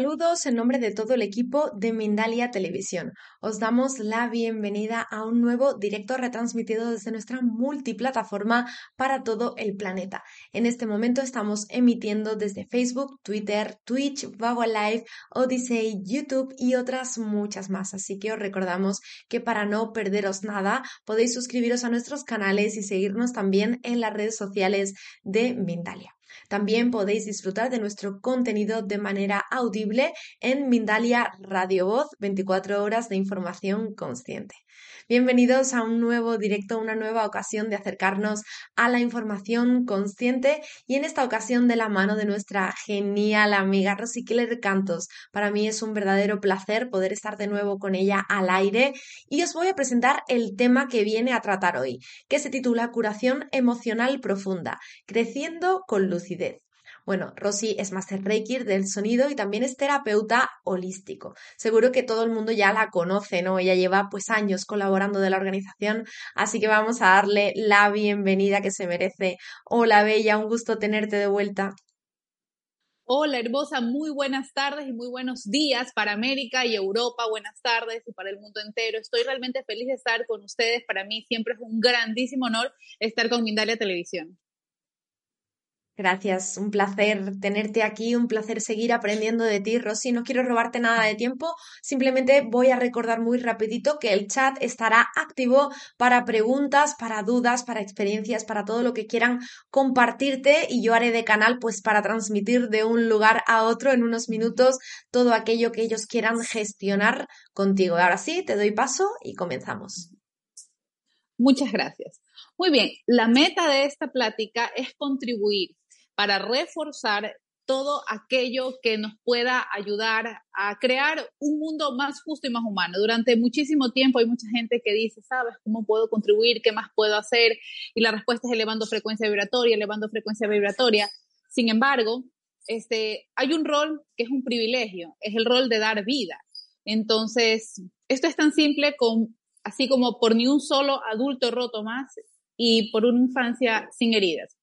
Saludos en nombre de todo el equipo de Mindalia Televisión. Os damos la bienvenida a un nuevo directo retransmitido desde nuestra multiplataforma para todo el planeta. En este momento estamos emitiendo desde Facebook, Twitter, Twitch, Vago Live, Odyssey, YouTube y otras muchas más. Así que os recordamos que para no perderos nada podéis suscribiros a nuestros canales y seguirnos también en las redes sociales de Mindalia. También podéis disfrutar de nuestro contenido de manera audible en Mindalia Radio Voz, 24 horas de información consciente. Bienvenidos a un nuevo directo, una nueva ocasión de acercarnos a la información consciente y en esta ocasión de la mano de nuestra genial amiga Rosy Keller Cantos. Para mí es un verdadero placer poder estar de nuevo con ella al aire y os voy a presentar el tema que viene a tratar hoy, que se titula Curación emocional profunda, creciendo con lucidez. Bueno, Rosy es Master Reiki del sonido y también es terapeuta holístico. Seguro que todo el mundo ya la conoce, ¿no? Ella lleva pues años colaborando de la organización, así que vamos a darle la bienvenida que se merece. Hola Bella, un gusto tenerte de vuelta. Hola hermosa, muy buenas tardes y muy buenos días para América y Europa, buenas tardes y para el mundo entero. Estoy realmente feliz de estar con ustedes. Para mí siempre es un grandísimo honor estar con Mindalia Televisión. Gracias, un placer tenerte aquí, un placer seguir aprendiendo de ti, Rosy. No quiero robarte nada de tiempo, simplemente voy a recordar muy rapidito que el chat estará activo para preguntas, para dudas, para experiencias, para todo lo que quieran compartirte y yo haré de canal pues para transmitir de un lugar a otro en unos minutos todo aquello que ellos quieran gestionar contigo. Ahora sí, te doy paso y comenzamos. Muchas gracias. Muy bien, la meta de esta plática es contribuir para reforzar todo aquello que nos pueda ayudar a crear un mundo más justo y más humano. Durante muchísimo tiempo hay mucha gente que dice, ¿sabes cómo puedo contribuir? ¿Qué más puedo hacer? Y la respuesta es elevando frecuencia vibratoria, elevando frecuencia vibratoria. Sin embargo, este, hay un rol que es un privilegio, es el rol de dar vida. Entonces, esto es tan simple como, así como por ni un solo adulto roto más y por una infancia sin heridas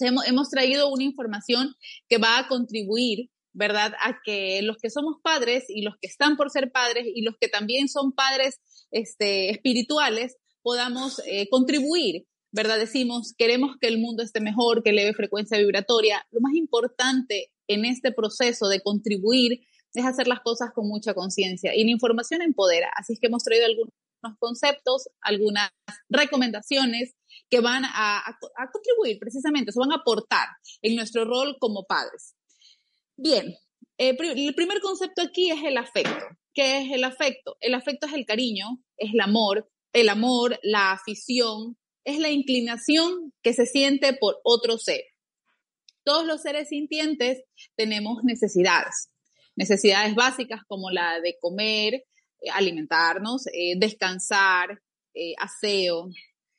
hemos, traído una información que va a contribuir ¿verdad? A que los que somos padres y los que están por ser padres y los que también son padres este, espirituales podamos eh, contribuir, ¿verdad? Decimos, queremos que el mundo esté mejor, que eleve frecuencia vibratoria. Lo más importante en este proceso de contribuir es hacer las cosas con mucha conciencia y la información empodera. Así es que hemos traído algunos conceptos, algunas recomendaciones que van a, contribuir precisamente, se van a aportar en nuestro rol como padres. Bien, eh, el primer concepto aquí es el afecto. ¿Qué es el afecto? El afecto es el cariño, es el amor, el amor, la afición, es la inclinación que se siente por otro ser. Todos los seres sintientes tenemos necesidades, necesidades básicas como la de comer, eh, alimentarnos, eh, descansar, aseo,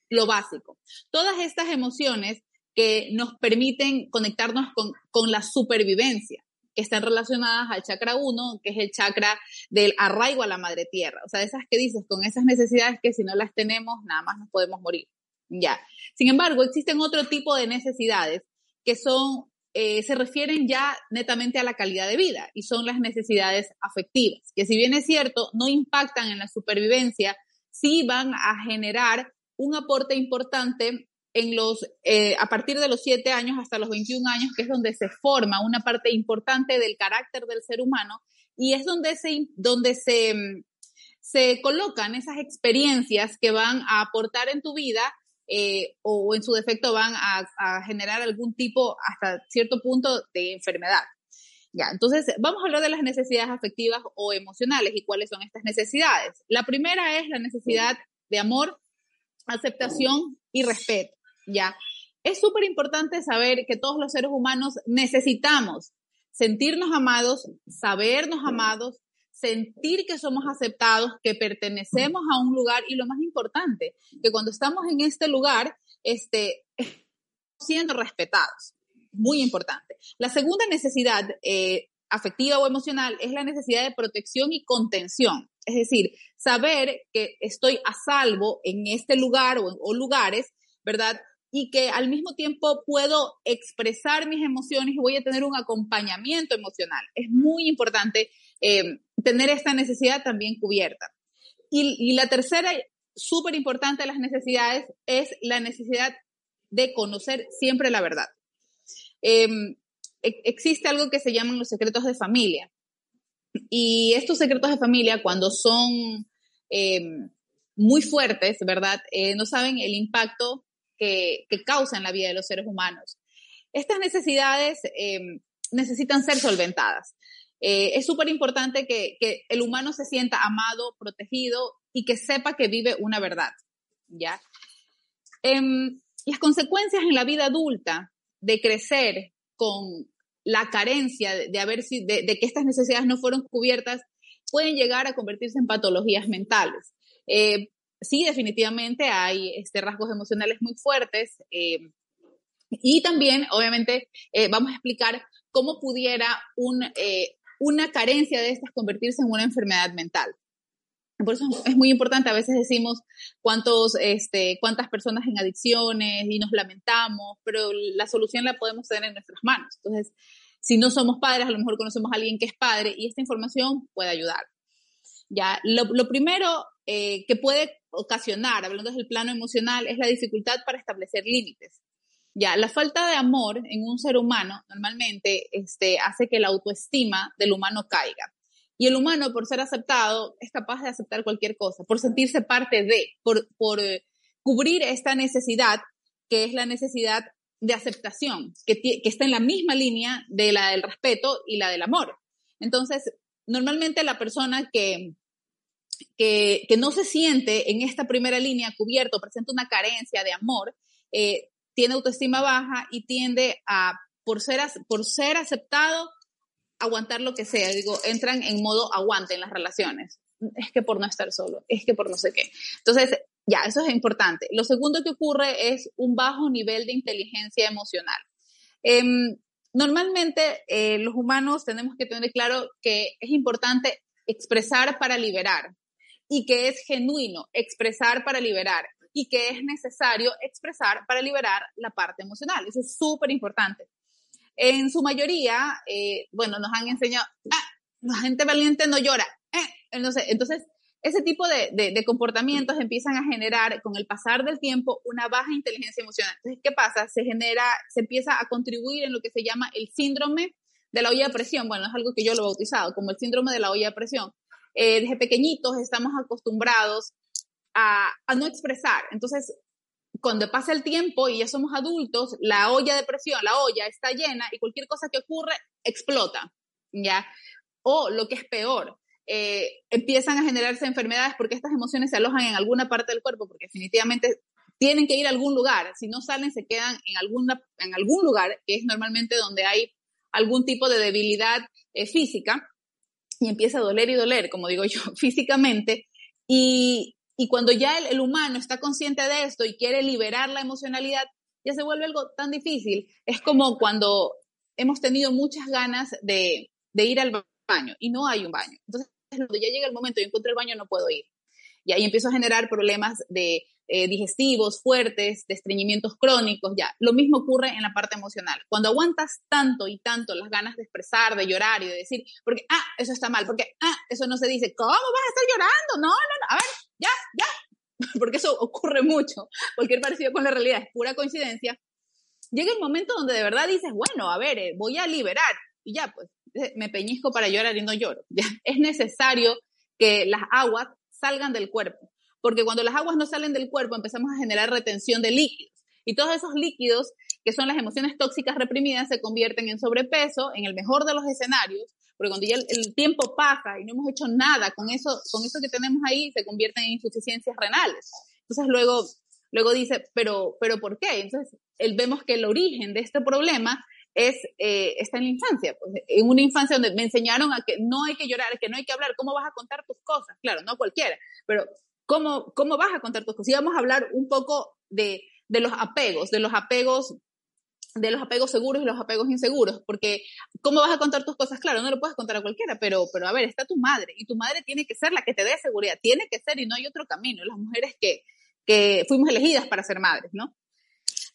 lo básico. Todas estas emociones que nos permiten conectarnos con, la supervivencia, que están relacionadas al chakra 1, que es el chakra del arraigo a la madre tierra. O sea, esas que dices, con esas necesidades que si no las tenemos, nada más nos podemos morir. Ya. Sin embargo, existen otro tipo de necesidades que son, eh, se refieren ya netamente a la calidad de vida y son las necesidades afectivas, que si bien es cierto, no impactan en la supervivencia, sí van a generar un aporte importante eh, a partir de los 7 años hasta los 21 años, que es donde se forma una parte importante del carácter del ser humano y es donde se, donde se, se colocan esas experiencias que van a aportar en tu vida eh, o en su defecto van a, generar algún tipo, hasta cierto punto, de enfermedad. Ya, entonces vamos a hablar de las necesidades afectivas o emocionales y cuáles son estas necesidades. La primera es la necesidad de amor aceptación y respeto, ¿ya? Es súper importante saber que todos los seres humanos necesitamos sentirnos amados, sabernos amados, sentir que somos aceptados, que pertenecemos a un lugar y lo más importante, que cuando estamos en este lugar, este, siendo respetados. Muy importante. La segunda necesidad eh, afectiva o emocional es la necesidad de protección y contención. Es decir, saber que estoy a salvo en este lugar o, lugares, ¿verdad? y que al mismo tiempo puedo expresar mis emociones y voy a tener un acompañamiento emocional. Es muy importante eh, tener esta necesidad también cubierta. Y, y la tercera, súper importante de las necesidades, es la necesidad de conocer siempre la verdad. Em, e, existe algo que se llaman los secretos de familia. Y estos secretos de familia, cuando son em, muy fuertes, ¿verdad? Eh, no saben el impacto que, que causa en la vida de los seres humanos. Estas necesidades em, necesitan ser solventadas. Eh, es súper importante que, que, el humano se sienta amado, protegido y que sepa que vive una verdad, ¿ya? las consecuencias en la vida adulta de crecer con la carencia de, haber, de, de, que estas necesidades no fueron cubiertas pueden llegar a convertirse en patologías mentales. Eh, sí, definitivamente hay este, rasgos emocionales muy fuertes eh, y también, obviamente, eh, vamos a explicar cómo pudiera un, una carencia de estas convertirse en una enfermedad mental. Por eso es muy importante, a veces decimos cuántos, este, cuántas personas en adicciones y nos lamentamos, pero la solución la podemos tener en nuestras manos. Entonces, si no somos padres, a lo mejor conocemos a alguien que es padre y esta información puede ayudar. Ya, lo, lo primero eh, que puede ocasionar, hablando desde el plano emocional, es la dificultad para establecer límites. Ya, la falta de amor en un ser humano normalmente este, hace que la autoestima del humano caiga. Y el humano, por ser aceptado, es capaz de aceptar cualquier cosa, por sentirse parte de, por, por eh, cubrir esta necesidad, que es la necesidad de aceptación, que, que está en la misma línea de la del respeto y la del amor. Entonces, normalmente la persona que, que, que, no se siente en esta primera línea cubierto, presenta una carencia de amor, eh, tiene autoestima baja y tiende a, por ser, por ser aceptado, aguantar lo que sea. Digo, entran en modo aguante en las relaciones. Es que por no estar solo, es que por no sé qué. Entonces, ya, eso es importante. Lo segundo que ocurre es un bajo nivel de inteligencia emocional. Eh, normalmente eh, los humanos tenemos que tener claro que es importante expresar para liberar y que es genuino expresar para liberar y que es necesario expresar para liberar la parte emocional. Eso es súper importante. En su mayoría, eh, bueno, nos han enseñado, ah, la gente valiente no llora. Eh, no sé. Entonces, ese tipo de, de, comportamientos empiezan a generar con el pasar del tiempo una baja inteligencia emocional. Entonces, ¿qué pasa? Se genera, se empieza a contribuir en lo que se llama el síndrome de la olla de presión. Bueno, es algo que yo lo he bautizado como el síndrome de la olla de presión. Eh, desde pequeñitos estamos acostumbrados a, no expresar. Entonces, cuando pasa el tiempo y ya somos adultos, la olla de presión, la olla está llena y cualquier cosa que ocurre explota, ¿ya? O lo que es peor, eh, empiezan a generarse enfermedades porque estas emociones se alojan en alguna parte del cuerpo, porque definitivamente tienen que ir a algún lugar. Si no salen, se quedan en, alguna, en algún lugar, que es normalmente donde hay algún tipo de debilidad eh, física, y empieza a doler y doler, como digo yo, físicamente. Y, y cuando ya el, el, humano está consciente de esto y quiere liberar la emocionalidad, ya se vuelve algo tan difícil. Es como cuando hemos tenido muchas ganas de, de ir al baño y no hay un baño. Entonces cuando ya llega el momento y encuentro el baño, no puedo ir. Y ahí empiezo a generar problemas de eh, digestivos fuertes, de estreñimientos crónicos, ya. Lo mismo ocurre en la parte emocional. Cuando aguantas tanto y tanto las ganas de expresar, de llorar y de decir, porque, ah, eso está mal, porque, ah, eso no se dice, ¿cómo vas a estar llorando? No, no, no, a ver, ya, ya. Porque eso ocurre mucho. Cualquier parecido con la realidad es pura coincidencia. Llega el momento donde de verdad dices, bueno, a ver, eh, voy a liberar. Y ya, pues, me peñizco para llorar y no lloro. Es necesario que las aguas salgan del cuerpo, porque cuando las aguas no salen del cuerpo empezamos a generar retención de líquidos. Y todos esos líquidos, que son las emociones tóxicas reprimidas, se convierten en sobrepeso, en el mejor de los escenarios, porque cuando ya el, tiempo pasa y no hemos hecho nada con eso, con eso que tenemos ahí, se convierten en insuficiencias renales. Entonces luego, luego dice, pero, pero ¿por qué? Entonces él, vemos que el origen de este problema es, eh, está en la infancia. Pues, en una infancia donde me enseñaron a que no hay que llorar, que no hay que hablar, ¿cómo vas a contar tus cosas? Claro, no cualquiera, pero ¿cómo, cómo vas a contar tus cosas? Y vamos a hablar un poco de, de los apegos, de los apegos de los apegos seguros y los apegos inseguros, porque ¿cómo vas a contar tus cosas? Claro, no lo puedes contar a cualquiera, pero, pero a ver, está tu madre y tu madre tiene que ser la que te dé seguridad, tiene que ser y no hay otro camino, las mujeres que, que fuimos elegidas para ser madres, ¿no?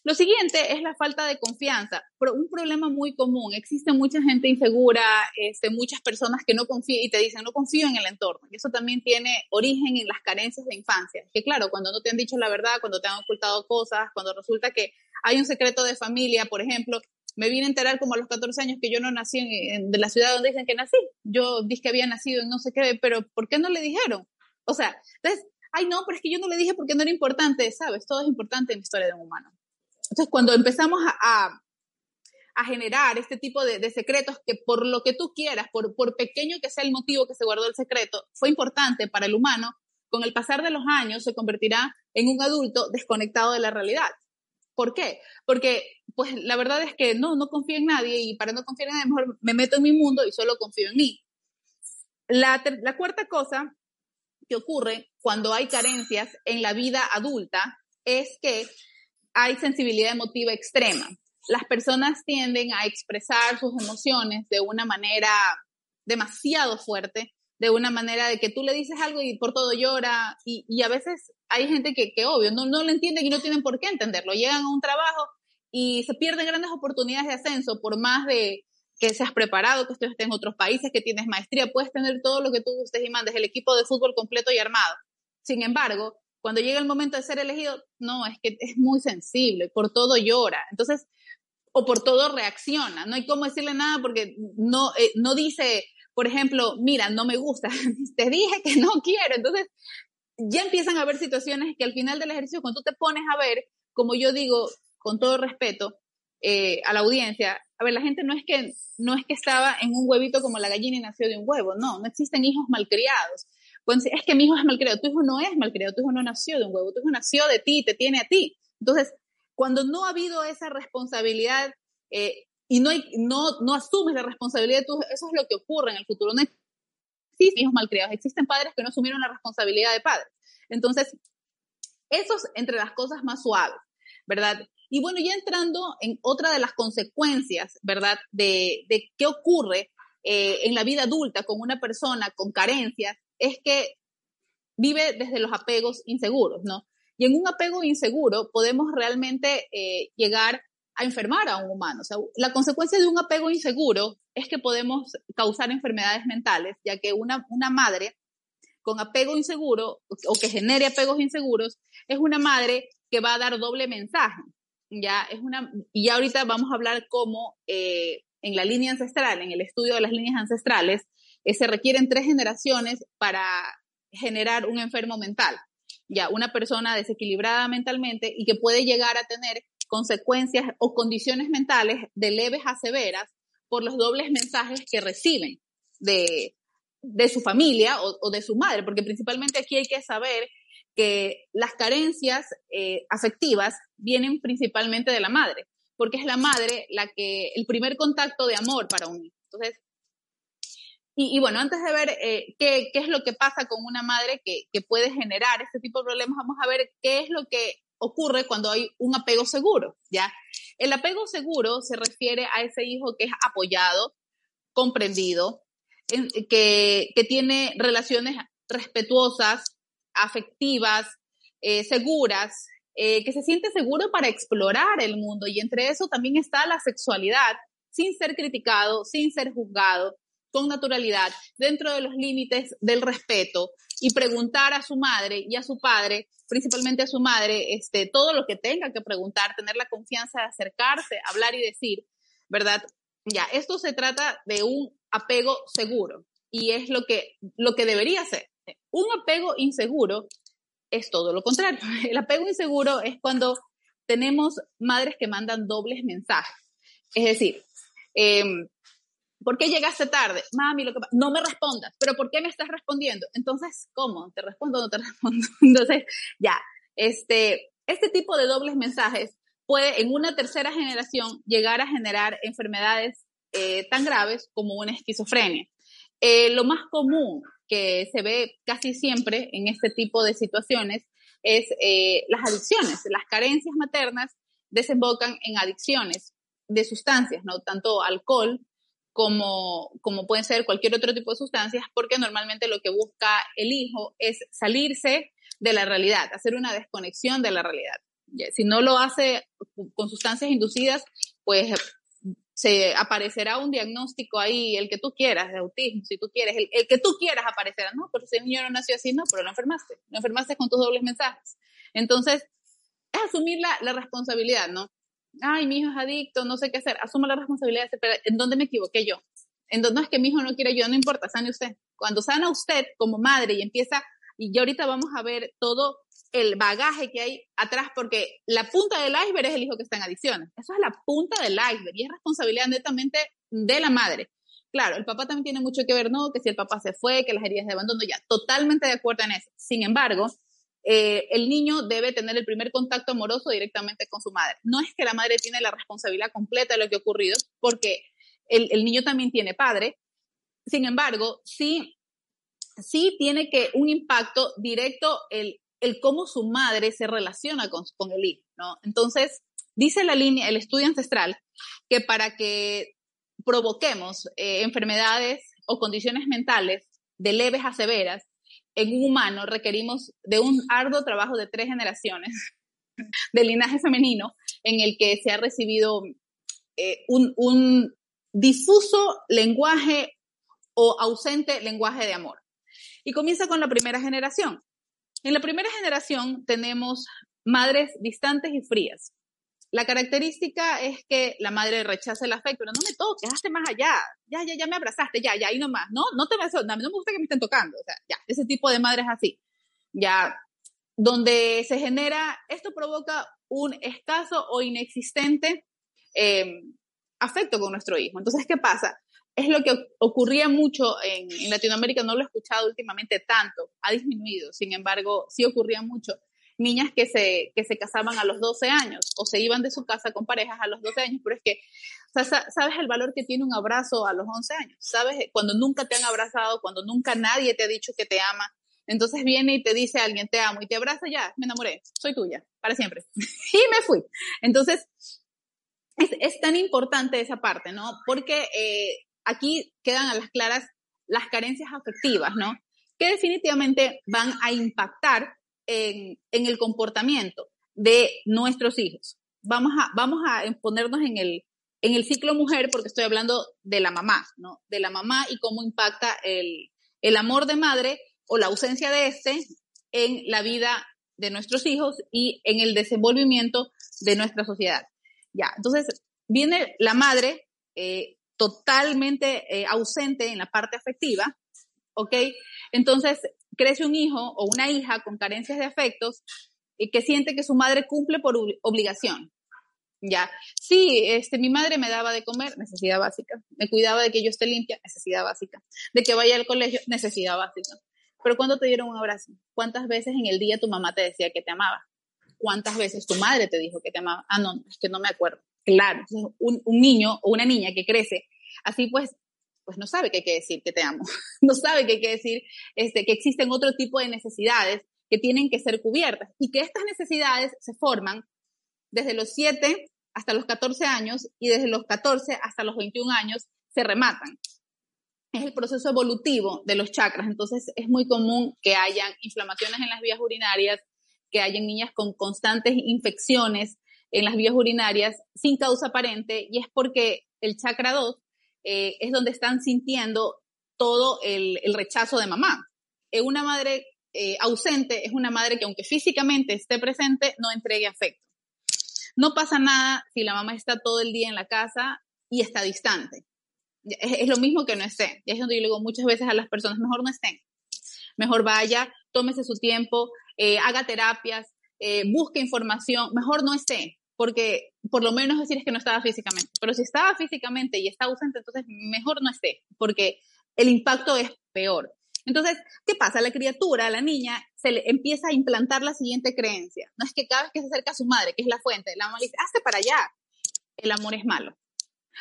Lo siguiente es la falta de confianza. Pero un problema muy común. Existe mucha gente insegura, este, muchas personas que no confían y te dicen no confío en el entorno. Y eso también tiene origen en las carencias de infancia. Que claro, cuando no te han dicho la verdad, cuando te han ocultado cosas, cuando resulta que hay un secreto de familia, por ejemplo, me vine a enterar como a los 14 años que yo no nací en, de la ciudad donde dicen que nací. Yo dije que había nacido en no sé qué, pero ¿por qué no le dijeron? O sea, entonces, ay no, pero es que yo no le dije porque no era importante, ¿sabes? Todo es importante en la historia de un humano. Entonces, cuando empezamos a, a, generar este tipo de, de, secretos que por lo que tú quieras, por, por pequeño que sea el motivo que se guardó el secreto, fue importante para el humano, con el pasar de los años se convertirá en un adulto desconectado de la realidad. ¿Por qué? Porque, pues, la verdad es que no, no confío en nadie y para no confiar en nadie, mejor me meto en mi mundo y solo confío en mí. La, la cuarta cosa que ocurre cuando hay carencias en la vida adulta es que hay sensibilidad emotiva extrema. Las personas tienden a expresar sus emociones de una manera demasiado fuerte, de una manera de que tú le dices algo y por todo llora, y, a veces hay gente que, que obvio, no, no lo entienden y no tienen por qué entenderlo. Llegan a un trabajo y se pierden grandes oportunidades de ascenso por más de que seas preparado, que estés en otros países, que tienes maestría, puedes tener todo lo que tú gustes y mandes, el equipo de fútbol completo y armado. Sin embargo, cuando llega el momento de ser elegido, no, es que es muy sensible, por todo llora. Entonces, o por todo reacciona. No hay cómo decirle nada porque no, eh, no dice, por ejemplo, mira, no me gusta, te dije que no quiero. Entonces, ya empiezan a haber situaciones que al final del ejercicio, cuando tú te pones a ver, como yo digo, con todo respeto eh, a la audiencia, a ver, la gente no es que no es que estaba en un huevito como la gallina y nació de un huevo, no, no existen hijos malcriados es que mi hijo es malcriado, tu hijo no es malcriado, tu hijo no nació de un huevo, tu hijo nació de ti, te tiene a ti. Entonces, cuando no ha habido esa responsabilidad eh, y no, no, no asumes la responsabilidad de tu eso es lo que ocurre en el futuro. No existen hijos malcriados, existen padres que no asumieron la responsabilidad de padres. Entonces, eso es entre las cosas más suaves, ¿verdad? Y bueno, ya entrando en otra de las consecuencias, ¿verdad? De, de qué ocurre eh, en la vida adulta con una persona con carencias, es que vive desde los apegos inseguros, ¿no? Y en un apego inseguro podemos realmente eh, llegar a enfermar a un humano. O sea, la consecuencia de un apego inseguro es que podemos causar enfermedades mentales, ya que una, una madre con apego inseguro o que genere apegos inseguros es una madre que va a dar doble mensaje. Ya es una, y ya ahorita vamos a hablar cómo eh, en la línea ancestral, en el estudio de las líneas ancestrales, eh, se requieren tres generaciones para generar un enfermo mental, ya una persona desequilibrada mentalmente y que puede llegar a tener consecuencias o condiciones mentales de leves a severas por los dobles mensajes que reciben de, de su familia o, de su madre, porque principalmente aquí hay que saber que las carencias eh, afectivas vienen principalmente de la madre, porque es la madre la que, el primer contacto de amor para un hijo. Entonces, y, bueno, antes de ver eh, qué, qué, es lo que pasa con una madre que, que, puede generar este tipo de problemas, vamos a ver qué es lo que ocurre cuando hay un apego seguro, ¿ya? El apego seguro se refiere a ese hijo que es apoyado, comprendido, que, que tiene relaciones respetuosas, afectivas, eh, seguras, eh, que se siente seguro para explorar el mundo y entre eso también está la sexualidad, sin ser criticado, sin ser juzgado, con naturalidad, dentro de los límites del respeto y preguntar a su madre y a su padre, principalmente a su madre, este, todo lo que tenga que preguntar, tener la confianza de acercarse, hablar y decir, ¿verdad? Ya, esto se trata de un apego seguro y es lo que, lo que debería ser. Un apego inseguro es todo lo contrario. El apego inseguro es cuando tenemos madres que mandan dobles mensajes. Es decir, eh, ¿Por qué llegaste tarde? Mami, no me respondas, pero ¿por qué me estás respondiendo? Entonces, ¿cómo? ¿Te respondo o no te respondo? Entonces, ya, este, este tipo de dobles mensajes puede en una tercera generación llegar a generar enfermedades eh, tan graves como una esquizofrenia. Eh, lo más común que se ve casi siempre en este tipo de situaciones es eh, las adicciones. Las carencias maternas desembocan en adicciones de sustancias, ¿no? Tanto alcohol como, como pueden ser cualquier otro tipo de sustancias, porque normalmente lo que busca el hijo es salirse de la realidad, hacer una desconexión de la realidad. Si no lo hace con sustancias inducidas, pues se aparecerá un diagnóstico ahí, el que tú quieras, de autismo, si tú quieres, el, que tú quieras aparecerá, ¿no? Pero si el niño no nació así, no, pero lo enfermaste, lo enfermaste con tus dobles mensajes. Entonces, es asumir la, la responsabilidad, ¿no? Ay, mi hijo es adicto, no sé qué hacer, asumo la responsabilidad, pero ¿en dónde me equivoqué yo? En dónde es que mi hijo no quiere yo, no importa, sane usted. Cuando sana usted como madre y empieza, y ya ahorita vamos a ver todo el bagaje que hay atrás, porque la punta del iceberg es el hijo que está en adicciones. Eso es la punta del iceberg y es responsabilidad netamente de la madre. Claro, el papá también tiene mucho que ver, ¿no? Que si el papá se fue, que las heridas de abandono, ya, totalmente de acuerdo en eso. Sin embargo, eh, el niño debe tener el primer contacto amoroso directamente con su madre. No es que la madre tiene la responsabilidad completa de lo que ha ocurrido, porque el, niño también tiene padre. Sin embargo, sí, sí tiene que un impacto directo el, el cómo su madre se relaciona con, con el hijo, ¿no? Entonces, dice la línea, el estudio ancestral, que para que provoquemos eh, enfermedades o condiciones mentales de leves a severas, en un humano requerimos de un arduo trabajo de tres generaciones de linaje femenino en el que se ha recibido eh, un, un difuso lenguaje o ausente lenguaje de amor. Y comienza con la primera generación. En la primera generación tenemos madres distantes y frías. La característica es que la madre rechaza el afecto, pero no me toques, hazte más allá, ya, ya, ya me abrazaste, ya, ya, ahí nomás, no, no te vas, no, no me gusta que me estén tocando, o sea, ya, ese tipo de madres así, ya, donde se genera, esto provoca un escaso o inexistente eh, afecto con nuestro hijo. Entonces, ¿qué pasa? es lo que ocurría mucho en, Latinoamérica, no lo he escuchado últimamente tanto, ha disminuido, sin embargo, sí ocurría mucho. Niñas que se, que se casaban a los 12 años o se iban de su casa con parejas a los 12 años, pero es que, ¿sabes el valor que tiene un abrazo a los 11 años? ¿Sabes? Cuando nunca te han abrazado, cuando nunca nadie te ha dicho que te ama, entonces viene y te dice alguien te amo y te abraza, ya, me enamoré, soy tuya, para siempre. y me fui. Entonces, es, es, tan importante esa parte, ¿no? Porque eh, aquí quedan a las claras las carencias afectivas, ¿no? Que definitivamente van a impactar en, el comportamiento de nuestros hijos. Vamos a, vamos a ponernos en el, en el ciclo mujer, porque estoy hablando de la mamá, ¿no? De la mamá y cómo impacta el, el amor de madre o la ausencia de este en la vida de nuestros hijos y en el desenvolvimiento de nuestra sociedad. Ya, entonces viene la madre eh, totalmente eh, ausente en la parte afectiva, ¿ok? Entonces crece un hijo o una hija con carencias de afectos y que siente que su madre cumple por obligación. Ya, sí, este, mi madre me daba de comer, necesidad básica. Me cuidaba de que yo esté limpia, necesidad básica. De que vaya al colegio, necesidad básica. Pero cuando te dieron un abrazo, ¿cuántas veces en el día tu mamá te decía que te amaba? ¿Cuántas veces tu madre te dijo que te amaba? Ah, no, es que no me acuerdo. Claro, un niño o una niña que crece así pues pues no sabe qué hay que decir que te amo, no sabe qué hay que decir este, que existen otro tipo de necesidades que tienen que ser cubiertas y que estas necesidades se forman desde los 7 hasta los 14 años y desde los 14 hasta los 21 años se rematan. Es el proceso evolutivo de los chakras, entonces es muy común que hayan inflamaciones en las vías urinarias, que hayan niñas con constantes infecciones en las vías urinarias sin causa aparente y es porque el chakra 2 eh, es donde están sintiendo todo el, rechazo de mamá. Eh, una madre eh, ausente es una madre que aunque físicamente esté presente, no entregue afecto. No pasa nada si la mamá está todo el día en la casa y está distante. Es, lo mismo que no esté. Y es donde yo digo muchas veces a las personas, mejor no estén. Mejor vaya, tómese su tiempo, haga terapias, busque información, mejor no esté porque por lo menos decir es que no estaba físicamente. Pero si estaba físicamente y está ausente, entonces mejor no esté, porque el impacto es peor. Entonces, ¿qué pasa? La criatura, la niña, se le empieza a implantar la siguiente creencia. No es que cada vez que se acerca a su madre, que es la fuente, la mamá dice, hazte para allá. El amor es malo.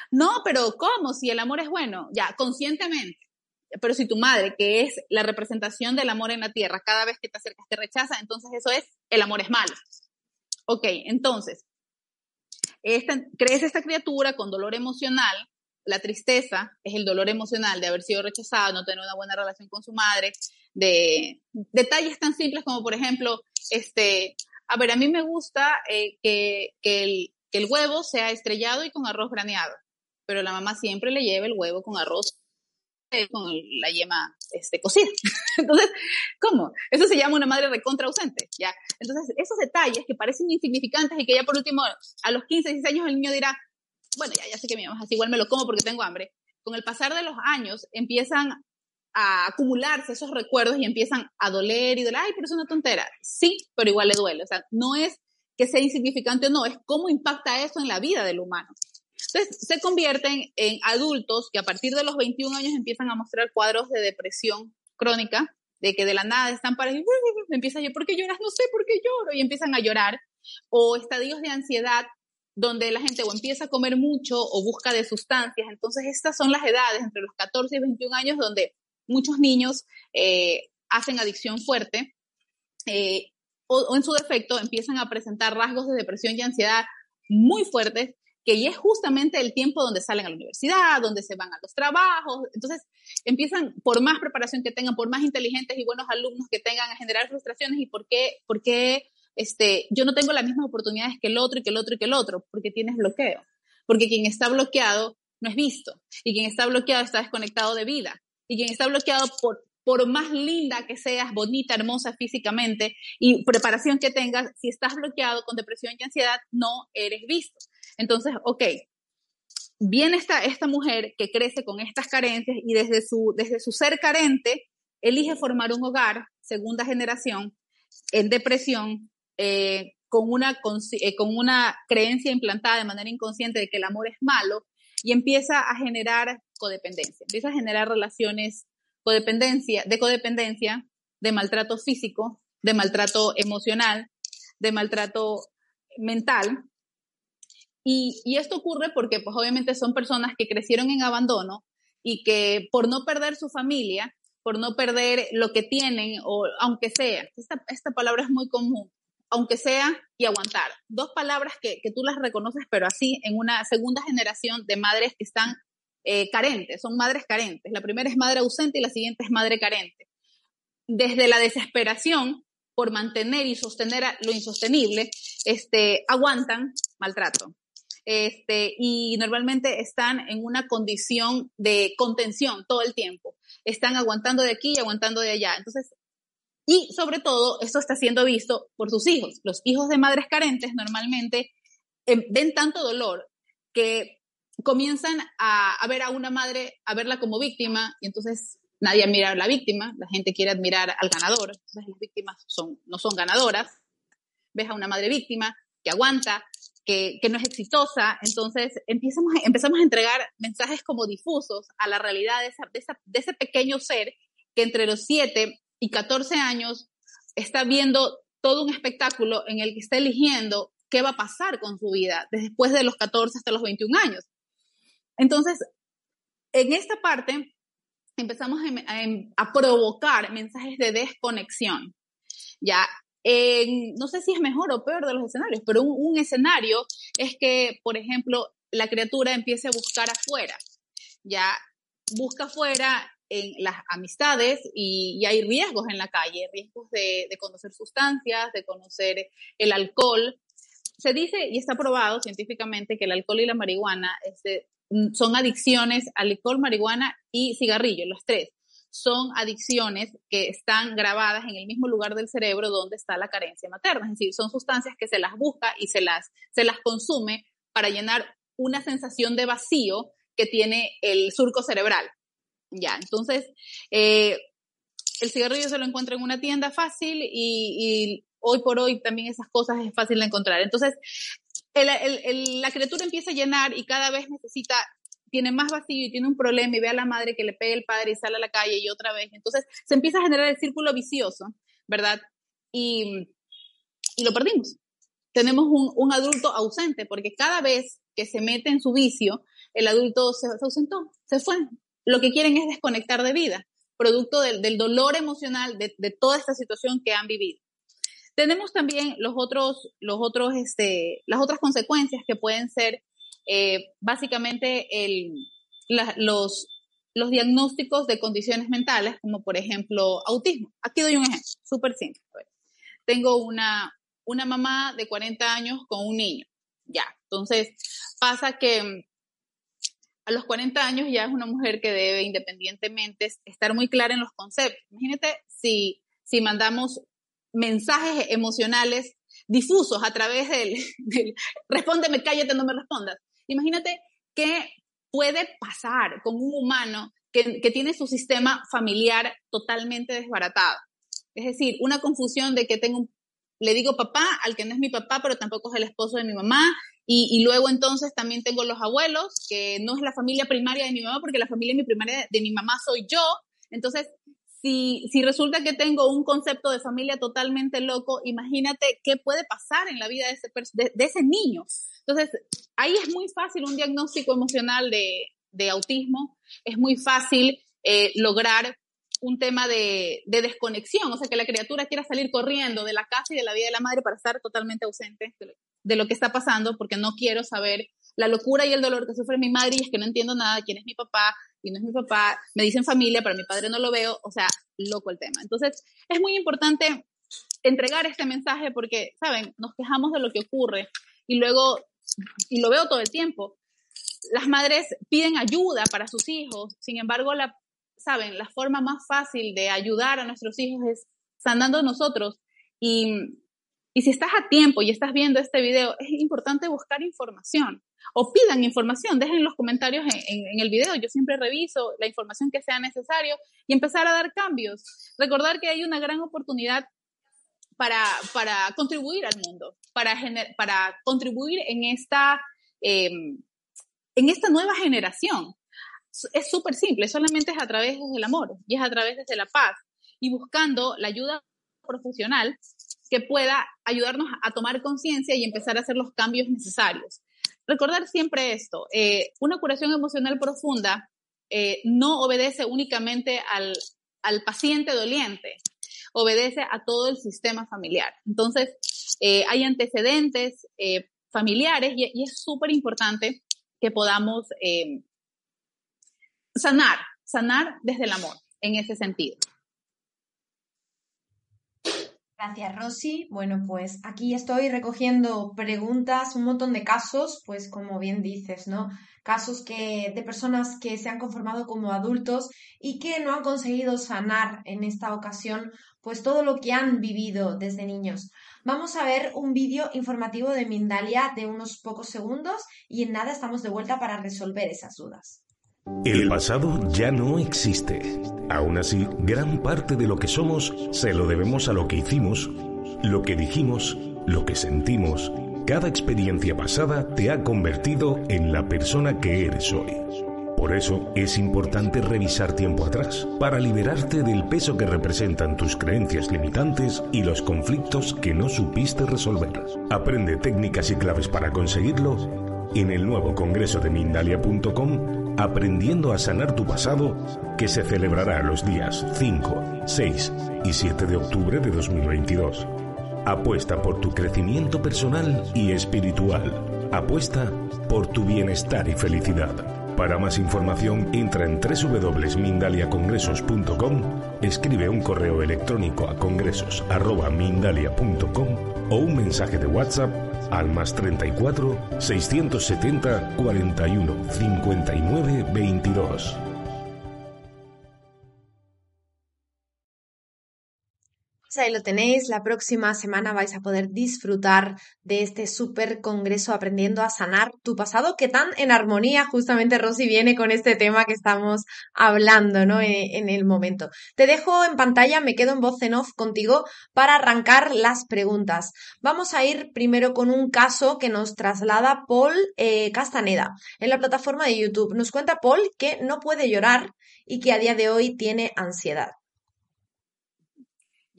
No, pero ¿cómo? Si el amor es bueno, ya, conscientemente. Pero si tu madre, que es la representación del amor en la tierra, cada vez que te acercas te rechaza, entonces eso es, el amor es malo. Ok, entonces, esta, crece esta criatura con dolor emocional, la tristeza es el dolor emocional de haber sido rechazado, no tener una buena relación con su madre, de detalles tan simples como, por ejemplo, este, a ver, a mí me gusta eh, que, el, que el huevo sea estrellado y con arroz graneado, pero la mamá siempre le lleva el huevo con arroz con la yema este, cocida. Entonces, ¿cómo? Eso se llama una madre recontra ausente, ¿ya? Entonces, esos detalles que parecen insignificantes y que ya por último, a los 15, 16 años el niño dirá, bueno, ya, ya sé que mi mamá así, igual me lo como porque tengo hambre. Con el pasar de los años empiezan a acumularse esos recuerdos y empiezan a doler y doler, ay, pero es una tontera. Sí, pero igual le duele. O sea, no es que sea insignificante o no, es cómo impacta eso en la vida del humano. Se convierten en adultos que a partir de los 21 años empiezan a mostrar cuadros de depresión crónica, de que de la nada están para y empieza a llorar, ¿por qué lloras? No sé por qué lloro, y empiezan a llorar. O estadios de ansiedad donde la gente o empieza a comer mucho o busca sustancias. Entonces, estas son las edades entre los 14 y 21 años donde muchos niños eh, hacen adicción fuerte eh, o, en su defecto empiezan a presentar rasgos de depresión y ansiedad muy fuertes que ya es justamente el tiempo donde salen a la universidad, donde se van a los trabajos. Entonces, empiezan, por más preparación que tengan, por más inteligentes y buenos alumnos que tengan, a generar frustraciones. ¿Y por qué, por qué este, yo no tengo las mismas oportunidades que el otro y que el otro y que el otro? Porque tienes bloqueo. Porque quien está bloqueado no es visto. Y quien está bloqueado está desconectado de vida. Y quien está bloqueado por, por más linda que seas, bonita, hermosa físicamente y preparación que tengas, si estás bloqueado con depresión y ansiedad, no eres visto. Entonces, ok, viene esta, esta mujer que crece con estas carencias y desde su, desde su ser carente, elige formar un hogar, segunda generación, en depresión, eh, con, una, eh, con una creencia implantada de manera inconsciente de que el amor es malo y empieza a generar codependencia, empieza a generar relaciones codependencia, de codependencia, de maltrato físico, de maltrato emocional, de maltrato mental, y, esto ocurre porque, pues obviamente son personas que crecieron en abandono y que por no perder su familia, por no perder lo que tienen, o aunque sea, esta, palabra es muy común, aunque sea y aguantar. Dos palabras que, que, tú las reconoces, pero así en una segunda generación de madres que están eh, carentes, son madres carentes. La primera es madre ausente y la siguiente es madre carente. Desde la desesperación por mantener y sostener lo insostenible, este, aguantan maltrato, este, y normalmente están en una condición de contención todo el tiempo. Están aguantando de aquí y aguantando de allá. Entonces, y sobre todo, esto está siendo visto por sus hijos. Los hijos de madres carentes normalmente eh, ven tanto dolor que comienzan a, a, ver a una madre, a verla como víctima, y entonces nadie admira a la víctima, la gente quiere admirar al ganador, entonces las víctimas son, no son ganadoras. Ves a una madre víctima que aguanta, que, no es exitosa. Entonces empezamos, empezamos a entregar mensajes como difusos a la realidad de, ese pequeño ser que entre los 7 y 14 años está viendo todo un espectáculo en el que está eligiendo qué va a pasar con su vida después de los 14 hasta los 21 años. Entonces, en esta parte empezamos a provocar mensajes de desconexión. Ya no sé si es mejor o peor de los escenarios, pero un, escenario es que, por ejemplo, la criatura empiece a buscar afuera, ya busca afuera en las amistades y, hay riesgos en la calle, riesgos de, conocer sustancias, de conocer el alcohol. Se dice y está probado científicamente que el alcohol y la marihuana este, son adicciones, alcohol, marihuana y cigarrillo, los tres son adicciones que están grabadas en el mismo lugar del cerebro donde está la carencia materna. Es decir, son sustancias que se las busca y se las, se las consume para llenar una sensación de vacío que tiene el surco cerebral. Ya, entonces, eh, el cigarrillo se lo encuentra en una tienda fácil y, hoy por hoy también esas cosas es fácil de encontrar. Entonces, la criatura empieza a llenar y cada vez necesita tiene más vacío y tiene un problema y ve a la madre que le pega el padre y sale a la calle y otra vez. Entonces se empieza a generar el círculo vicioso, ¿verdad? Y, y lo perdimos. Tenemos un, un, adulto ausente porque cada vez que se mete en su vicio, el adulto se, ausentó, se fue. Lo que quieren es desconectar de vida, producto del, del dolor emocional de, de, toda esta situación que han vivido. Tenemos también los otros, los otros, este, las otras consecuencias que pueden ser eh, básicamente los, los diagnósticos de condiciones mentales, como por ejemplo autismo. Aquí doy un ejemplo, súper simple. Tengo una, una mamá de 40 años con un niño. Ya, entonces pasa que a los 40 años ya es una mujer que debe independientemente estar muy clara en los conceptos. Imagínate si, si mandamos mensajes emocionales difusos a través del, del respóndeme, cállate, no me respondas. Imagínate qué puede pasar con un humano que, tiene su sistema familiar totalmente desbaratado. Es decir, una confusión de que tengo le digo papá al que no es mi papá, pero tampoco es el esposo de mi mamá. Y, luego entonces también tengo los abuelos, que no es la familia primaria de mi mamá, porque la familia mi primaria de mi mamá soy yo. Entonces, si, si resulta que tengo un concepto de familia totalmente loco, imagínate qué puede pasar en la vida de ese, niño. Entonces, ahí es muy fácil un diagnóstico emocional de, de autismo, es muy fácil eh, lograr un tema de, de, desconexión, o sea, que la criatura quiera salir corriendo de la casa y de la vida de la madre para estar totalmente ausente de lo, de lo que está pasando, porque no quiero saber la locura y el dolor que sufre mi madre y es que no entiendo nada, quién es mi papá y no es mi papá, me dicen familia, pero mi padre no lo veo, o sea, loco el tema. Entonces, es muy importante entregar este mensaje porque, ¿saben? Nos quejamos de lo que ocurre y luego, y lo veo todo el tiempo, las madres piden ayuda para sus hijos, sin embargo, la, saben, la forma más fácil de ayudar a nuestros hijos es sanando nosotros. Y, y si estás a tiempo y estás viendo este video, es importante buscar información o pidan información, dejen los comentarios en, el video, yo siempre reviso la información que sea necesario y empezar a dar cambios. Recordar que hay una gran oportunidad para, para contribuir al mundo, para, gener, para contribuir en esta, eh, en esta nueva generación. Es súper simple, solamente es a través del amor y es a través de la paz y buscando la ayuda profesional que pueda ayudarnos a tomar conciencia y empezar a hacer los cambios necesarios. Recordar siempre esto, eh, una curación emocional profunda eh, no obedece únicamente al, al, paciente doliente, obedece a todo el sistema familiar. Entonces, eh, hay antecedentes familiares y, y es súper importante que podamos sanar, sanar desde el amor en ese sentido. Gracias, Rosy. Bueno, pues aquí estoy recogiendo preguntas, un montón de casos, pues como bien dices, ¿no? Casos que, de personas que se han conformado como adultos y que no han conseguido sanar en esta ocasión, pues todo lo que han vivido desde niños. Vamos a ver un vídeo informativo de Mindalia de unos pocos segundos y en nada estamos de vuelta para resolver esas dudas. El pasado ya no existe. Aún así, gran parte de lo que somos se lo debemos a lo que hicimos, lo que dijimos, lo que sentimos. Cada experiencia pasada te ha convertido en la persona que eres hoy. Por eso es importante revisar tiempo atrás, para liberarte del peso que representan tus creencias limitantes y los conflictos que no supiste resolver. Aprende técnicas y claves para conseguirlo en el nuevo congreso de Mindalia.com Aprendiendo a sanar tu pasado, que se celebrará los días 5, 6 y 7 de octubre de 2022. Apuesta por tu crecimiento personal y espiritual. Apuesta por tu bienestar y felicidad. Para más información entra en www.mindaliacongresos.com, escribe un correo electrónico a congresos.mindalia.com o un mensaje de WhatsApp al más 34 670 41 59 22. Ahí lo tenéis, la próxima semana vais a poder disfrutar de este súper congreso aprendiendo a sanar tu pasado, que tan en armonía justamente Rosy viene con este tema que estamos hablando, ¿no? En, en, el momento. Te dejo en pantalla, me quedo en voz en off contigo para arrancar las preguntas. Vamos a ir primero con un caso que nos traslada Paul eh, Castaneda en la plataforma de YouTube. Nos cuenta Paul que no puede llorar y que a día de hoy tiene ansiedad.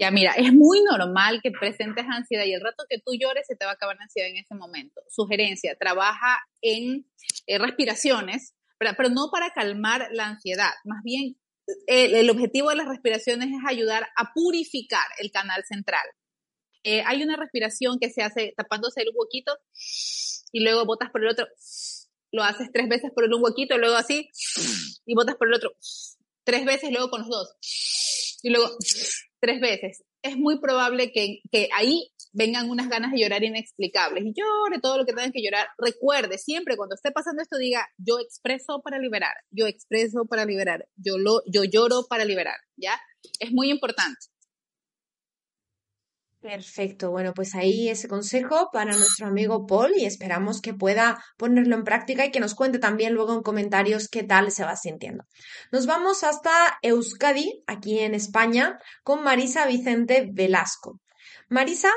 Ya, mira, es muy normal que presentes ansiedad y el rato que tú llores se te va a acabar la ansiedad en ese momento. Sugerencia, trabaja en eh, respiraciones, pero, pero, no para calmar la ansiedad. Más bien, el, el, objetivo de las respiraciones es ayudar a purificar el canal central. Eh, hay una respiración que se hace tapándose el huequito y luego botas por el otro. Lo haces tres veces por un huequito, luego así, y botas por el otro tres veces, luego con los dos. Y luego tres veces. es muy probable que, que, ahí vengan unas ganas de llorar inexplicables y llore todo lo que tengan que llorar. Recuerde, siempre cuando esté pasando esto, diga, yo expreso para liberar, yo expreso para liberar, yo, lo, yo lloro para liberar, ¿ya? Es muy importante. Perfecto, bueno, pues ahí ese consejo para nuestro amigo Paul y esperamos que pueda ponerlo en práctica y que nos cuente también luego en comentarios qué tal se va sintiendo. Nos vamos hasta Euskadi, aquí en España, con Marisa Vicente Velasco. Marisa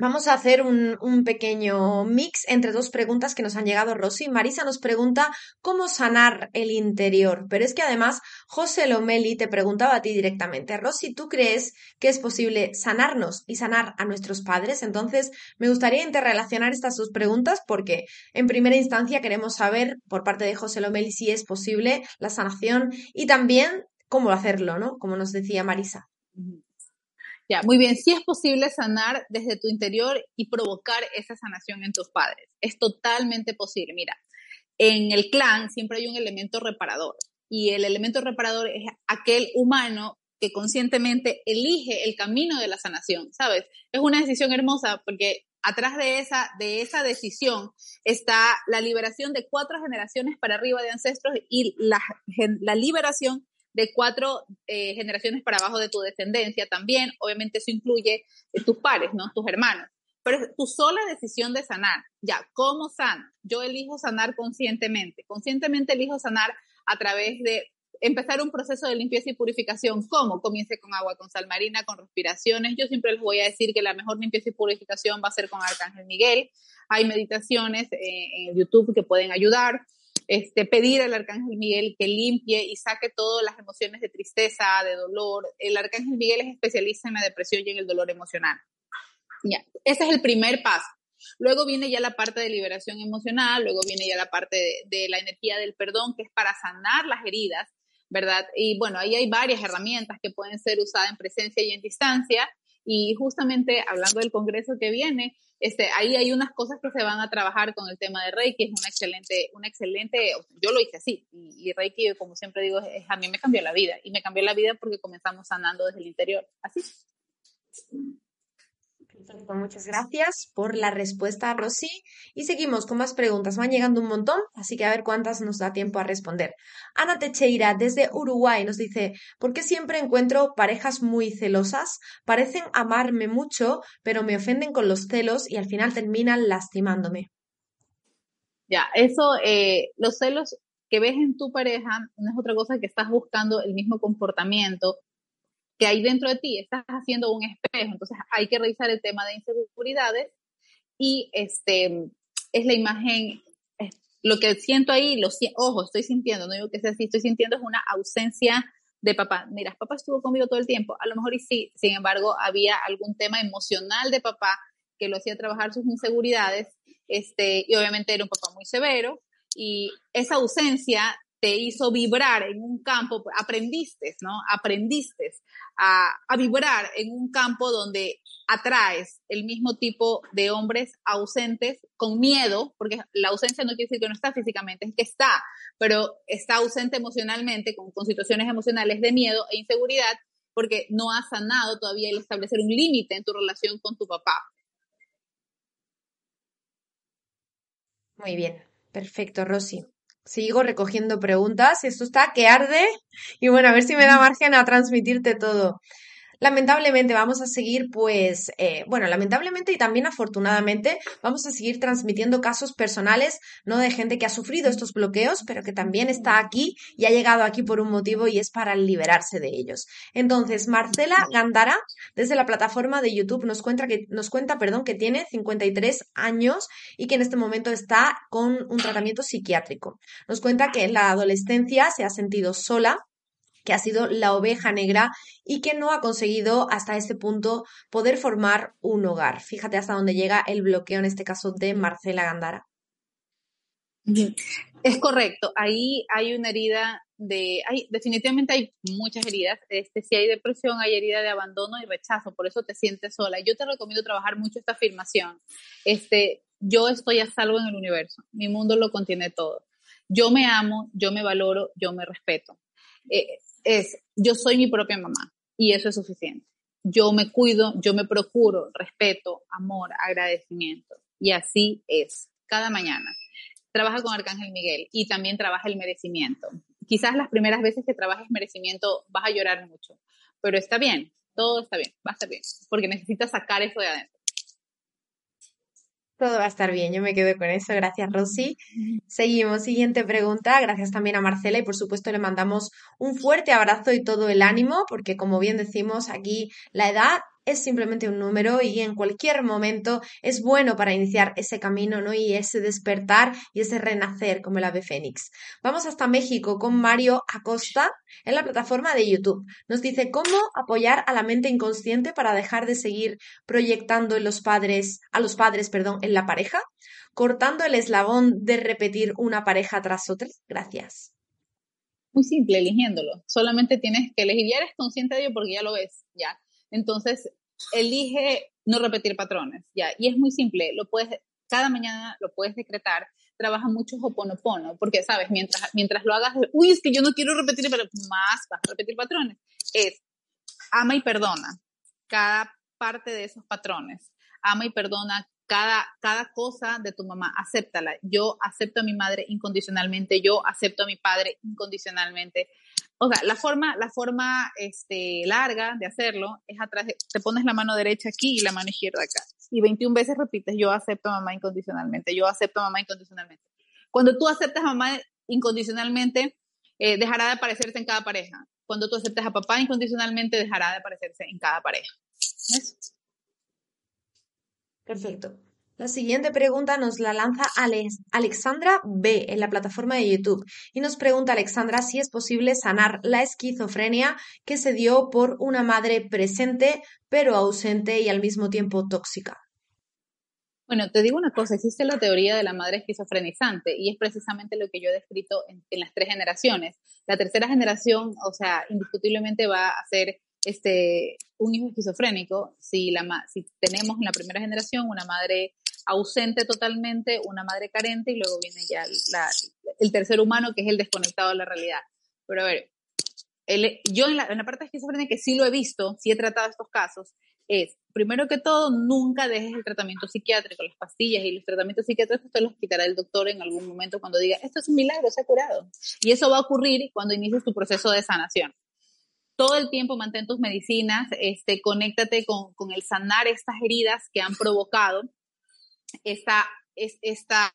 Vamos a hacer un, un, pequeño mix entre dos preguntas que nos han llegado, Rosy. Marisa nos pregunta cómo sanar el interior, pero es que además José Lomeli te preguntaba a ti directamente, Rosy, ¿tú crees que es posible sanarnos y sanar a nuestros padres? Entonces, me gustaría interrelacionar estas dos preguntas porque en primera instancia queremos saber por parte de José Lomeli si es posible la sanación y también cómo hacerlo, ¿no? Como nos decía Marisa. Ya, muy bien, sí es posible sanar desde tu interior y provocar esa sanación en tus padres. Es totalmente posible. Mira, en el clan siempre hay un elemento reparador y el elemento reparador es aquel humano que conscientemente elige el camino de la sanación, ¿sabes? Es una decisión hermosa porque atrás de esa, de esa decisión está la liberación de cuatro generaciones para arriba de ancestros y la, la liberación de cuatro eh, generaciones para abajo de tu descendencia también. Obviamente eso incluye eh, tus pares, ¿no? Tus hermanos. Pero tu sola decisión de sanar. Ya, ¿cómo sano? Yo elijo sanar conscientemente. Conscientemente elijo sanar a través de empezar un proceso de limpieza y purificación. ¿Cómo? Comience con agua, con sal marina, con respiraciones. Yo siempre les voy a decir que la mejor limpieza y purificación va a ser con Arcángel Miguel. Hay meditaciones eh, en YouTube que pueden ayudar este, pedir al Arcángel Miguel que limpie y saque todas las emociones de tristeza, de dolor. El Arcángel Miguel es especialista en la depresión y en el dolor emocional. Ya, ese es el primer paso. Luego viene ya la parte de liberación emocional, luego viene ya la parte de, de la energía del perdón, que es para sanar las heridas, ¿verdad? Y bueno, ahí hay varias herramientas que pueden ser usadas en presencia y en distancia. Y justamente hablando del congreso que viene, este, ahí hay unas cosas que se van a trabajar con el tema de Reiki, es una excelente, una excelente, yo lo hice así, y, Reiki, como siempre digo, a mí me cambió la vida, y me cambió la vida porque comenzamos sanando desde el interior, así. Muchas gracias por la respuesta, Rosy. Y seguimos con más preguntas. Van llegando un montón, así que a ver cuántas nos da tiempo a responder. Ana Techeira, desde Uruguay, nos dice, ¿por qué siempre encuentro parejas muy celosas? Parecen amarme mucho, pero me ofenden con los celos y al final terminan lastimándome. Ya, eso, eh, los celos que ves en tu pareja no es otra cosa que estás buscando el mismo comportamiento que hay dentro de ti, estás haciendo un espejo, entonces hay que revisar el tema de inseguridades y este es la imagen, lo que siento ahí, lo, ojo, estoy sintiendo, no digo que sea así, estoy sintiendo es una ausencia de papá. Mira, papá estuvo conmigo todo el tiempo, a lo mejor y sí, sin embargo, había algún tema emocional de papá que lo hacía trabajar sus inseguridades, este, y obviamente era un papá muy severo, y esa ausencia te hizo vibrar en un campo, aprendiste, ¿no? Aprendiste a, vibrar en un campo donde atraes el mismo tipo de hombres ausentes con miedo, porque la ausencia no quiere decir que no está físicamente, es que está, pero está ausente emocionalmente, con, situaciones emocionales de miedo e inseguridad, porque no has sanado todavía el establecer un límite en tu relación con tu papá. Muy bien, perfecto, Rosy sigo recogiendo preguntas. Esto está que arde. Y bueno, a ver si me da margen a transmitirte todo. Lamentablemente vamos a seguir, pues, eh, bueno, lamentablemente y también afortunadamente vamos a seguir transmitiendo casos personales, ¿no? De gente que ha sufrido estos bloqueos, pero que también está aquí y ha llegado aquí por un motivo y es para liberarse de ellos. Entonces, Marcela Gandara, desde la plataforma de YouTube, nos cuenta que, nos cuenta, perdón, que tiene 53 años y que en este momento está con un tratamiento psiquiátrico. Nos cuenta que en la adolescencia se ha sentido sola, que ha sido la oveja negra y que no ha conseguido hasta este punto poder formar un hogar. Fíjate hasta dónde llega el bloqueo en este caso de Marcela Gandara. Es correcto, ahí hay una herida de, hay, definitivamente hay muchas heridas, este, si hay depresión, hay herida de abandono y rechazo, por eso te sientes sola. Yo te recomiendo trabajar mucho esta afirmación, este, yo estoy a salvo en el universo, mi mundo lo contiene todo. Yo me amo, yo me valoro, yo me respeto. Eh, es yo soy mi propia mamá y eso es suficiente. yo me cuido, yo me procuro respeto, amor, agradecimiento. Y así es, cada mañana. Trabaja con Arcángel Miguel y también trabaja el merecimiento. Quizás las primeras veces que trabajes merecimiento vas a llorar mucho, pero está bien, todo está bien, va a estar bien, porque necesitas sacar eso de adentro. Todo va a estar bien, yo me quedo con eso. Gracias, Rosy. Seguimos. Siguiente pregunta. Gracias también a Marcela y por supuesto le mandamos un fuerte abrazo y todo el ánimo, porque como bien decimos aquí, la edad es simplemente un número y en cualquier momento es bueno para iniciar ese camino, ¿no? Y ese despertar y ese renacer como el ave fénix. Vamos hasta México con Mario Acosta en la plataforma de YouTube. Nos dice cómo apoyar a la mente inconsciente para dejar de seguir proyectando en los padres, a los padres, perdón, en la pareja, cortando el eslabón de repetir una pareja tras otra. Gracias. Muy simple, eligiéndolo. Solamente tienes que elegir. Ya eres consciente de ello porque ya lo ves, ya entonces, elige no repetir patrones, ¿ya? Y es muy simple, lo puedes, cada mañana lo puedes decretar, trabaja mucho Hoponopono, porque, ¿sabes? Mientras, mientras lo hagas, uy, es que yo no quiero repetir, pero más vas a repetir patrones. Es, ama y perdona cada parte de esos patrones. Ama y perdona cada, cada cosa de tu mamá, acéptala. Yo acepto a mi madre incondicionalmente, yo acepto a mi padre incondicionalmente. O sea, la forma, la forma este, larga de hacerlo es atrás, te pones la mano derecha aquí y la mano izquierda acá. Y 21 veces repites, yo acepto a mamá incondicionalmente, yo acepto a mamá incondicionalmente. Cuando tú aceptas a mamá incondicionalmente, eh, dejará de aparecerse en cada pareja. Cuando tú aceptas a papá incondicionalmente, dejará de aparecerse en cada pareja. ¿Ves? Perfecto. La siguiente pregunta nos la lanza Alexandra B en la plataforma de YouTube y nos pregunta Alexandra si es posible sanar la esquizofrenia que se dio por una madre presente pero ausente y al mismo tiempo tóxica. Bueno, te digo una cosa, existe la teoría de la madre esquizofrenizante y es precisamente lo que yo he descrito en, las tres generaciones. La tercera generación, o sea, indiscutiblemente va a ser este, un hijo esquizofrénico si, la, si tenemos en la primera generación una madre ausente totalmente, una madre carente y luego viene ya el tercer humano que es el desconectado de la realidad. Pero a ver, yo en la, en la parte esquizofrénica que sí lo he visto, sí he tratado estos casos, es, primero que todo, nunca dejes el tratamiento psiquiátrico, las pastillas y los tratamientos psiquiátricos te los quitará el doctor en algún momento cuando diga, esto es un milagro, se ha curado. Y eso va a ocurrir cuando inicies tu proceso de sanación. Todo el tiempo mantén tus medicinas, este, conéctate con, con el sanar estas heridas que han provocado esta, es, esta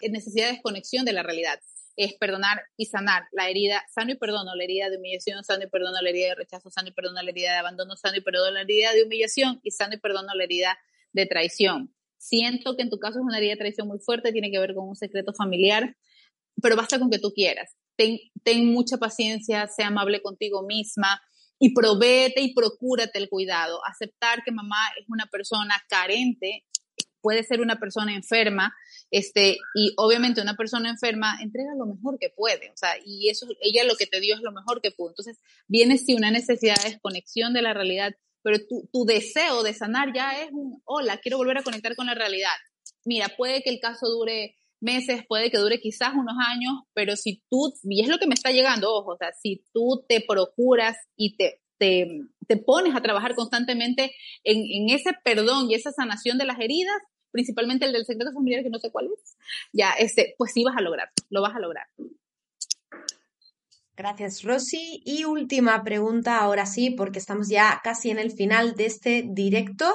necesidad de desconexión de la realidad. Es perdonar y sanar la herida, sano y perdono la herida de humillación, sano y perdono la herida de rechazo, sano y perdono la herida de abandono, sano y perdono la herida de humillación y sano y perdono la herida de traición. Siento que en tu caso es una herida de traición muy fuerte, tiene que ver con un secreto familiar, pero basta con que tú quieras. Ten, ten mucha paciencia, sea amable contigo misma, y provéete y procúrate el cuidado. Aceptar que mamá es una persona carente puede ser una persona enferma, este, y obviamente una persona enferma entrega lo mejor que puede, o sea, y eso, ella lo que te dio es lo mejor que pudo. Entonces, viene sí una necesidad de desconexión de la realidad, pero tu, tu deseo de sanar ya es un, hola, quiero volver a conectar con la realidad. Mira, puede que el caso dure meses, puede que dure quizás unos años, pero si tú, y es lo que me está llegando, ojo, o sea, si tú te procuras y te te, pones a trabajar constantemente en, en, ese perdón y esa sanación de las heridas, principalmente el del secreto familiar que no sé cuál es, ya, este, pues sí vas a lograr, lo vas a lograr. Gracias, Rosy. Y última pregunta, ahora sí, porque estamos ya casi en el final de este directo.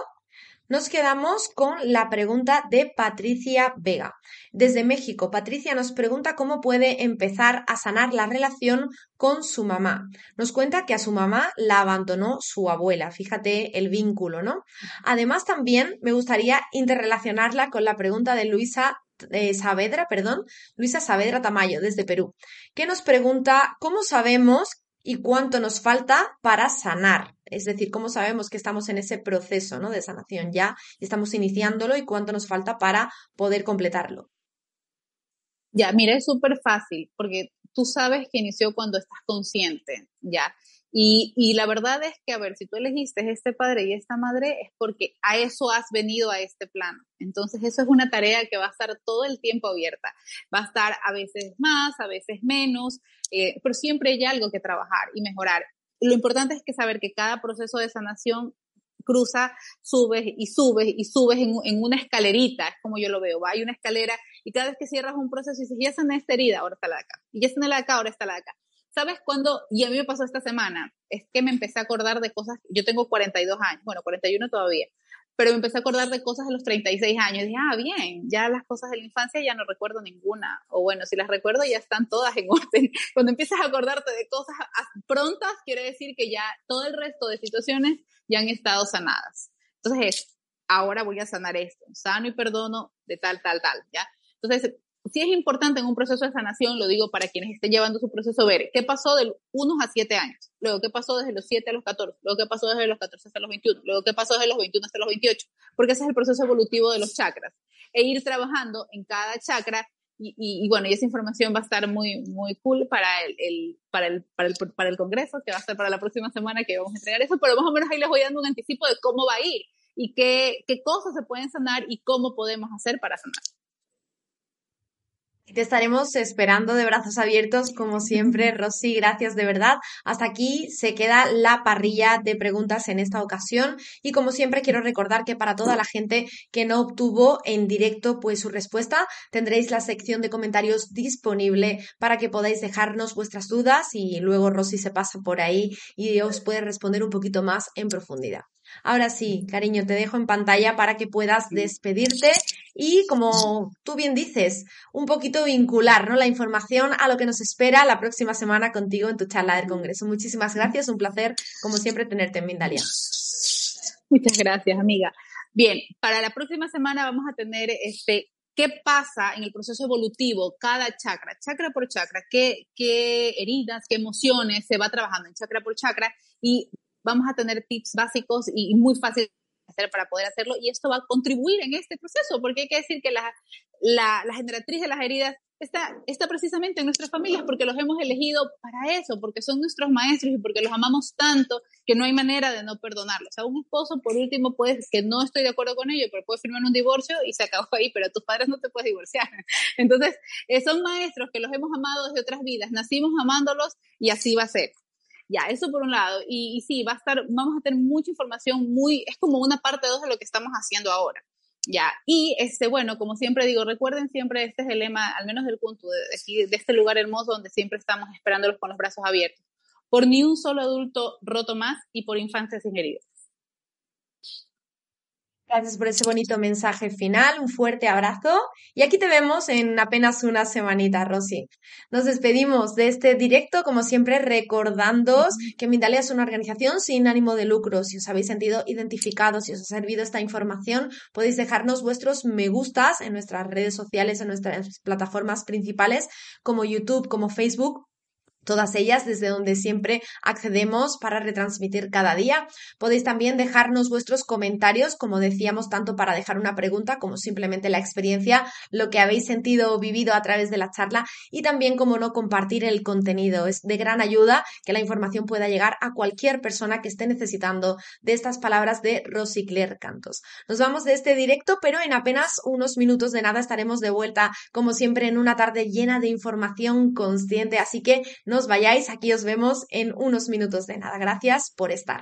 Nos quedamos con la pregunta de Patricia Vega. Desde México, Patricia nos pregunta cómo puede empezar a sanar la relación con su mamá. Nos cuenta que a su mamá la abandonó su abuela. Fíjate el vínculo, ¿no? Además, también me gustaría interrelacionarla con la pregunta de Luisa eh, Saavedra, perdón, Luisa Saavedra Tamayo, desde Perú, que nos pregunta cómo sabemos y cuánto nos falta para sanar. Es decir, cómo sabemos que estamos en ese proceso ¿no? de sanación ya, estamos iniciándolo y cuánto nos falta para poder completarlo. Ya, mira, es súper fácil porque tú sabes que inició cuando estás consciente, ya. Y, la verdad es que, a ver, si tú elegiste este padre y esta madre, es porque a eso has venido a este plano. Entonces, eso es una tarea que va a estar todo el tiempo abierta. Va a estar a veces más, a veces menos, eh, pero siempre hay algo que trabajar y mejorar. Lo importante es que saber que cada proceso de sanación cruza, subes y subes y subes en, una escalerita, es como yo lo veo, va, hay una escalera y cada vez que cierras un proceso y dices, ya sané esta herida, ahora está la de acá, y ya sané la acá, ahora está la de acá. ¿Sabes cuándo? Y a mí me pasó esta semana, es que me empecé a acordar de cosas, yo tengo 42 años, bueno, 41 todavía, pero me empecé a acordar de cosas de los 36 años. Y dije, ah, bien, ya las cosas de la infancia ya no recuerdo ninguna. O bueno, si las recuerdo ya están todas en orden. Cuando empiezas a acordarte de cosas prontas, quiere decir que ya todo el resto de situaciones ya han estado sanadas. Entonces ahora voy a sanar esto, sano y perdono de tal, tal, tal, ¿ya? Entonces, sí es importante en un proceso de sanación, lo digo para quienes estén llevando su proceso, ver qué pasó de 1 a 7 años, luego qué pasó desde los 7 a los 14, luego qué pasó desde los 14 hasta los 21, luego qué pasó desde los 21 hasta los 28, porque ese es el proceso evolutivo de los chakras. E ir trabajando en cada chakra y, y, bueno, y esa información va a estar muy, muy cool para el, el, para, el, para, el, para el Congreso, que va a ser para la próxima semana que vamos a entregar eso, pero más o menos ahí les voy dando un anticipo de cómo va a ir y qué, qué cosas se pueden sanar y cómo podemos hacer para sanar. Te estaremos esperando de brazos abiertos, como siempre, Rosy. Gracias de verdad. Hasta aquí se queda la parrilla de preguntas en esta ocasión. Y como siempre, quiero recordar que para toda la gente que no obtuvo en directo pues su respuesta, tendréis la sección de comentarios disponible para que podáis dejarnos vuestras dudas y luego Rosy se pasa por ahí y os puede responder un poquito más en profundidad. Ahora sí, cariño, te dejo en pantalla para que puedas despedirte y, como tú bien dices, un poquito vincular ¿no? la información a lo que nos espera la próxima semana contigo en tu charla del Congreso. Muchísimas gracias, un placer, como siempre, tenerte en Mindalia. Muchas gracias, amiga. Bien, para la próxima semana vamos a tener este qué pasa en el proceso evolutivo, cada chakra, chakra por chakra, qué, qué heridas, qué emociones se va trabajando en chakra por chakra y vamos a tener tips básicos y, muy fáciles hacer para poder hacerlo y esto va a contribuir en este proceso, porque hay que decir que la, la, la generatriz de las heridas está, está precisamente en nuestras familias porque los hemos elegido para eso, porque son nuestros maestros y porque los amamos tanto que no hay manera de no perdonarlos. Un esposo, por último, puede, que no estoy de acuerdo con ello, pero puede firmar un divorcio y se acabó ahí, pero tus padres no te puedes divorciar. Entonces, eh, son maestros que los hemos amado desde otras vidas, nacimos amándolos y así va a ser. Ya, eso por un lado. Y, sí, va a estar, vamos a tener mucha información muy, es como una parte dos de lo que estamos haciendo ahora. Ya, y este, bueno, como siempre digo, recuerden siempre, este es el lema, al menos del punto de, de este lugar hermoso donde siempre estamos esperándolos con los brazos abiertos. Por ni un solo adulto roto más y por infancias sin heridas. Gracias por ese bonito mensaje final, un fuerte abrazo y aquí te vemos en apenas una semanita, Rosy. Nos despedimos de este directo, como siempre, recordándoos que Mindalia es una organización sin ánimo de lucro. Si os habéis sentido identificados, si os ha servido esta información, podéis dejarnos vuestros me gustas en nuestras redes sociales, en nuestras plataformas principales como YouTube, como Facebook todas ellas desde donde siempre accedemos para retransmitir cada día. Podéis también dejarnos vuestros comentarios, como decíamos, tanto para dejar una pregunta como simplemente la experiencia, lo que habéis sentido o vivido a través de la charla y también, como no, compartir el contenido. Es de gran ayuda que la información pueda llegar a cualquier persona que esté necesitando de estas palabras de Rosy Claire Cantos. Nos vamos de este directo, pero en apenas unos minutos de nada estaremos de vuelta, como siempre, en una tarde llena de información consciente. Así que vayáis, aquí os vemos en unos minutos de nada. Gracias por estar.